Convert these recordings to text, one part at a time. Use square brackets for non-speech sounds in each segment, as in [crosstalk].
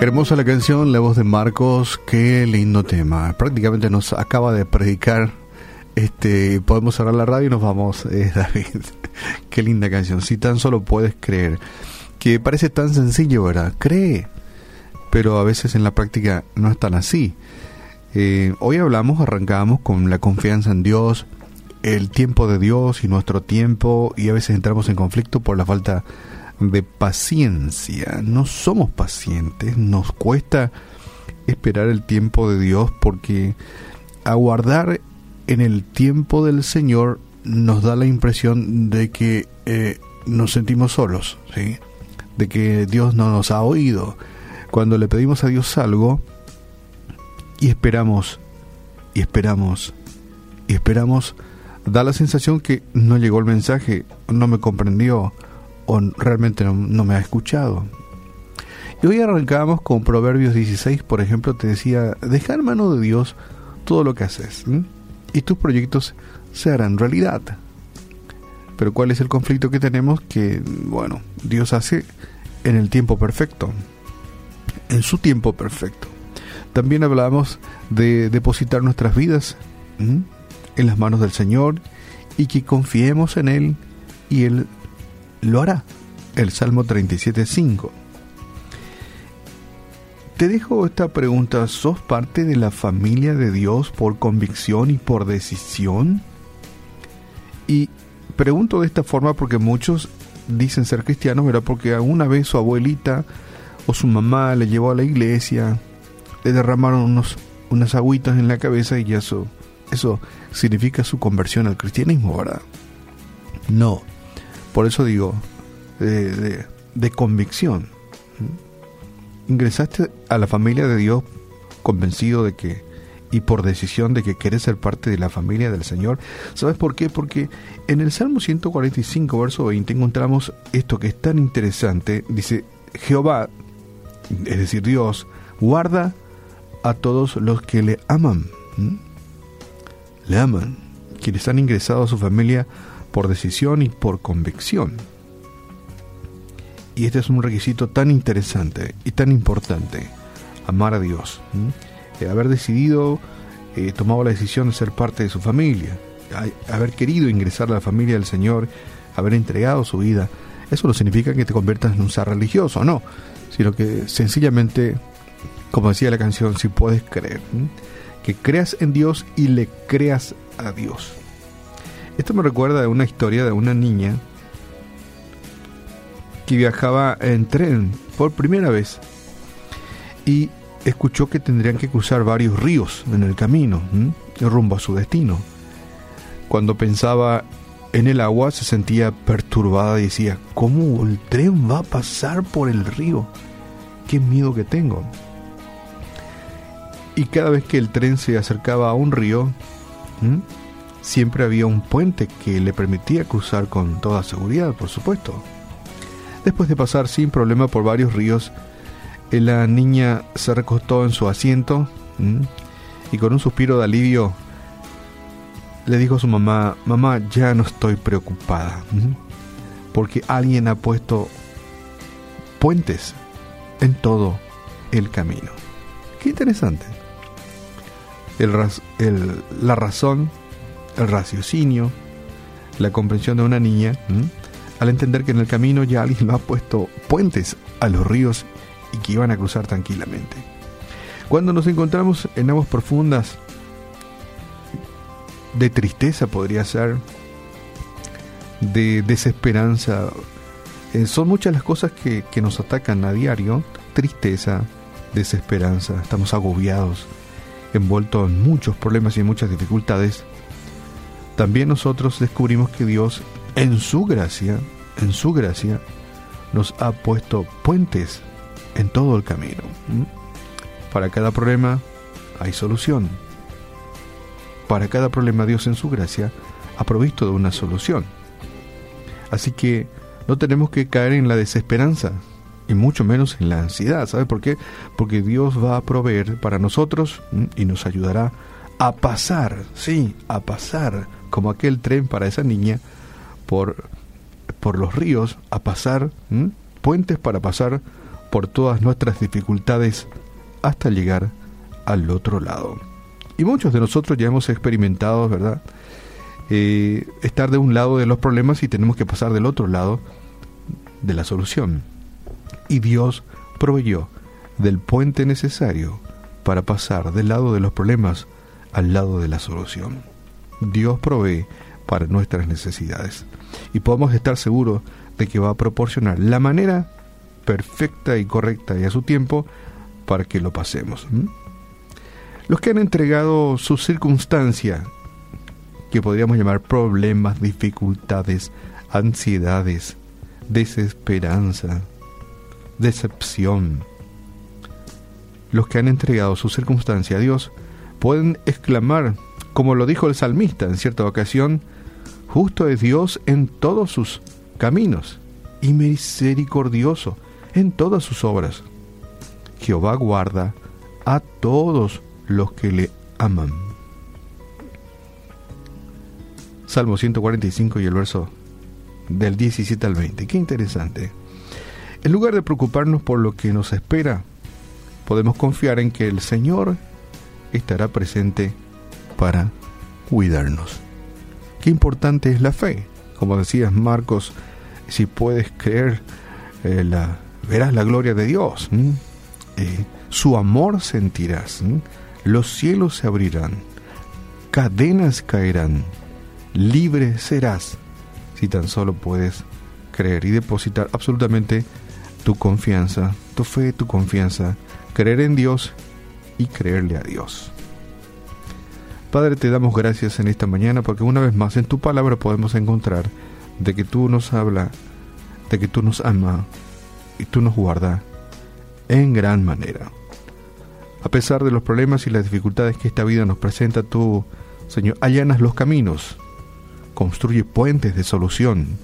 Hermosa la canción, la voz de Marcos, qué lindo tema. Prácticamente nos acaba de predicar. Este, podemos cerrar la radio y nos vamos, [laughs] eh, David. qué linda canción. Si tan solo puedes creer, que parece tan sencillo, ¿verdad? Cree, pero a veces en la práctica no es tan así. Eh, hoy hablamos, arrancamos con la confianza en Dios, el tiempo de Dios y nuestro tiempo, y a veces entramos en conflicto por la falta de paciencia. No somos pacientes, nos cuesta esperar el tiempo de Dios porque aguardar en el tiempo del Señor nos da la impresión de que eh, nos sentimos solos, ¿sí? de que Dios no nos ha oído. Cuando le pedimos a Dios algo y esperamos, y esperamos, y esperamos, da la sensación que no llegó el mensaje, no me comprendió, realmente no, me ha escuchado. Y hoy arrancamos con Proverbios 16, por ejemplo, te decía, deja en mano de Dios todo lo que haces y tus proyectos se harán realidad. Pero ¿cuál es el conflicto que tenemos? Que, bueno, Dios hace en el tiempo perfecto, en su tiempo perfecto. También hablamos de depositar nuestras vidas en las manos del Señor y que confiemos en Él y Él lo hará. El Salmo 37.5. Te dejo esta pregunta. ¿Sos parte de la familia de Dios por convicción y por decisión? Y pregunto de esta forma porque muchos dicen ser cristianos, ¿verdad? Porque alguna vez su abuelita o su mamá le llevó a la iglesia, le derramaron unos, unas agüitas en la cabeza y eso, eso significa su conversión al cristianismo, ¿verdad? No, por eso digo, de, convicción. Ingresaste a la familia de Dios convencido de que y por decisión de que quieres ser parte de la familia del Señor. ¿Sabes por qué? Porque en el Salmo 145, verso 20, encontramos esto que es tan interesante. Dice, Jehová, es decir, Dios, guarda a todos los que le aman. Le aman. Quienes han ingresado a su familia por decisión y por convicción. Y este es un requisito tan interesante y tan importante, amar a Dios, eh, haber decidido, eh, tomado la decisión de ser parte de su familia, haber querido ingresar a la familia del Señor, haber entregado su vida. Eso no significa que te conviertas en un ser religioso, no, sino que sencillamente, como decía la canción, si puedes creer, que creas en Dios y le creas a Dios. Esto me recuerda de una historia de una niña que viajaba en tren por primera vez y escuchó que tendrían que cruzar varios ríos en el camino, rumbo a su destino. Cuando pensaba en el agua se sentía perturbada y decía, ¿cómo el tren va a pasar por el río? Qué miedo que tengo. Y cada vez que el tren se acercaba a un río, siempre había un puente que le permitía cruzar con toda seguridad, por supuesto. Después de pasar sin problema por varios ríos, eh, la niña se recostó en su asiento y con un suspiro de alivio le dijo a su mamá, mamá, ya no estoy preocupada, porque alguien ha puesto puentes en todo el camino. Qué interesante. la razón el raciocinio, la comprensión de una niña, al entender que en el camino ya alguien lo ha puesto puentes a los ríos y que iban a cruzar tranquilamente. Cuando nos encontramos en aguas profundas, de tristeza podría ser, de desesperanza, eh, son muchas las cosas que, que nos atacan a diario, tristeza, desesperanza, estamos agobiados, envueltos en muchos problemas y en muchas dificultades, también nosotros descubrimos que Dios en su gracia, en su gracia, nos ha puesto puentes en todo el camino. Para cada problema hay solución. Para cada problema Dios en su gracia ha provisto de una solución. Así que no tenemos que caer en la desesperanza y mucho menos en la ansiedad. ¿Sabe por qué? Porque Dios va a proveer para nosotros y nos ayudará a pasar, sí, a pasar como aquel tren para esa niña por, por los ríos, a pasar, puentes para pasar por todas nuestras dificultades hasta llegar al otro lado. Y muchos de nosotros ya hemos experimentado, ¿verdad? Eh, estar de un lado de los problemas y tenemos que pasar del otro lado de la solución. Y Dios proveyó del puente necesario para pasar del lado de los problemas al lado de la solución. Dios provee para nuestras necesidades y podemos estar seguros de que va a proporcionar la manera perfecta y correcta y a su tiempo para que lo pasemos. Los que han entregado su circunstancia, que podríamos llamar problemas, dificultades, ansiedades, desesperanza, decepción, los que han entregado su circunstancia a Dios pueden exclamar, como lo dijo el salmista en cierta ocasión, justo es Dios en todos sus caminos y misericordioso en todas sus obras. Jehová guarda a todos los que le aman. Salmo 145 y el verso del 17 al 20. Qué interesante. En lugar de preocuparnos por lo que nos espera, podemos confiar en que el Señor estará presente para cuidarnos. Qué importante es la fe. Como decías Marcos, si puedes creer, eh, verás la gloria de Dios. Eh, su amor sentirás. Los cielos se abrirán. Cadenas caerán. Libre serás. Si tan solo puedes creer y depositar absolutamente tu confianza, tu fe, tu confianza, creer en Dios y creerle a Dios. Padre, te damos gracias en esta mañana porque una vez más en tu palabra podemos encontrar de que tú nos habla, de que tú nos ama y tú nos guarda en gran manera. A pesar de los problemas y las dificultades que esta vida nos presenta, tú, Señor, allanas los caminos, construye puentes de solución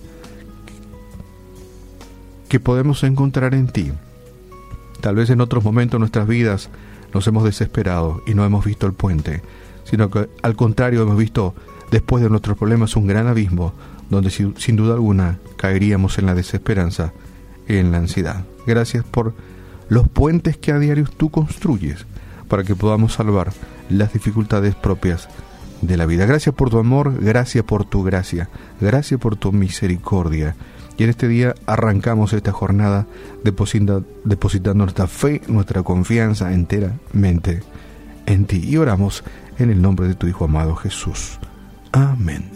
que podemos encontrar en ti. Tal vez en otros momentos de nuestras vidas nos hemos desesperado y no hemos visto el puente, sino que al contrario hemos visto después de nuestros problemas un gran abismo donde sin duda alguna caeríamos en la desesperanza en la ansiedad. Gracias por los puentes que a diario tú construyes para que podamos salvar las dificultades propias de la vida. Gracias por tu amor, gracias por tu gracia, gracias por tu misericordia. Y en este día arrancamos esta jornada depositando nuestra fe, nuestra confianza enteramente en ti. Y oramos en el nombre de tu Hijo amado Jesús. Amén.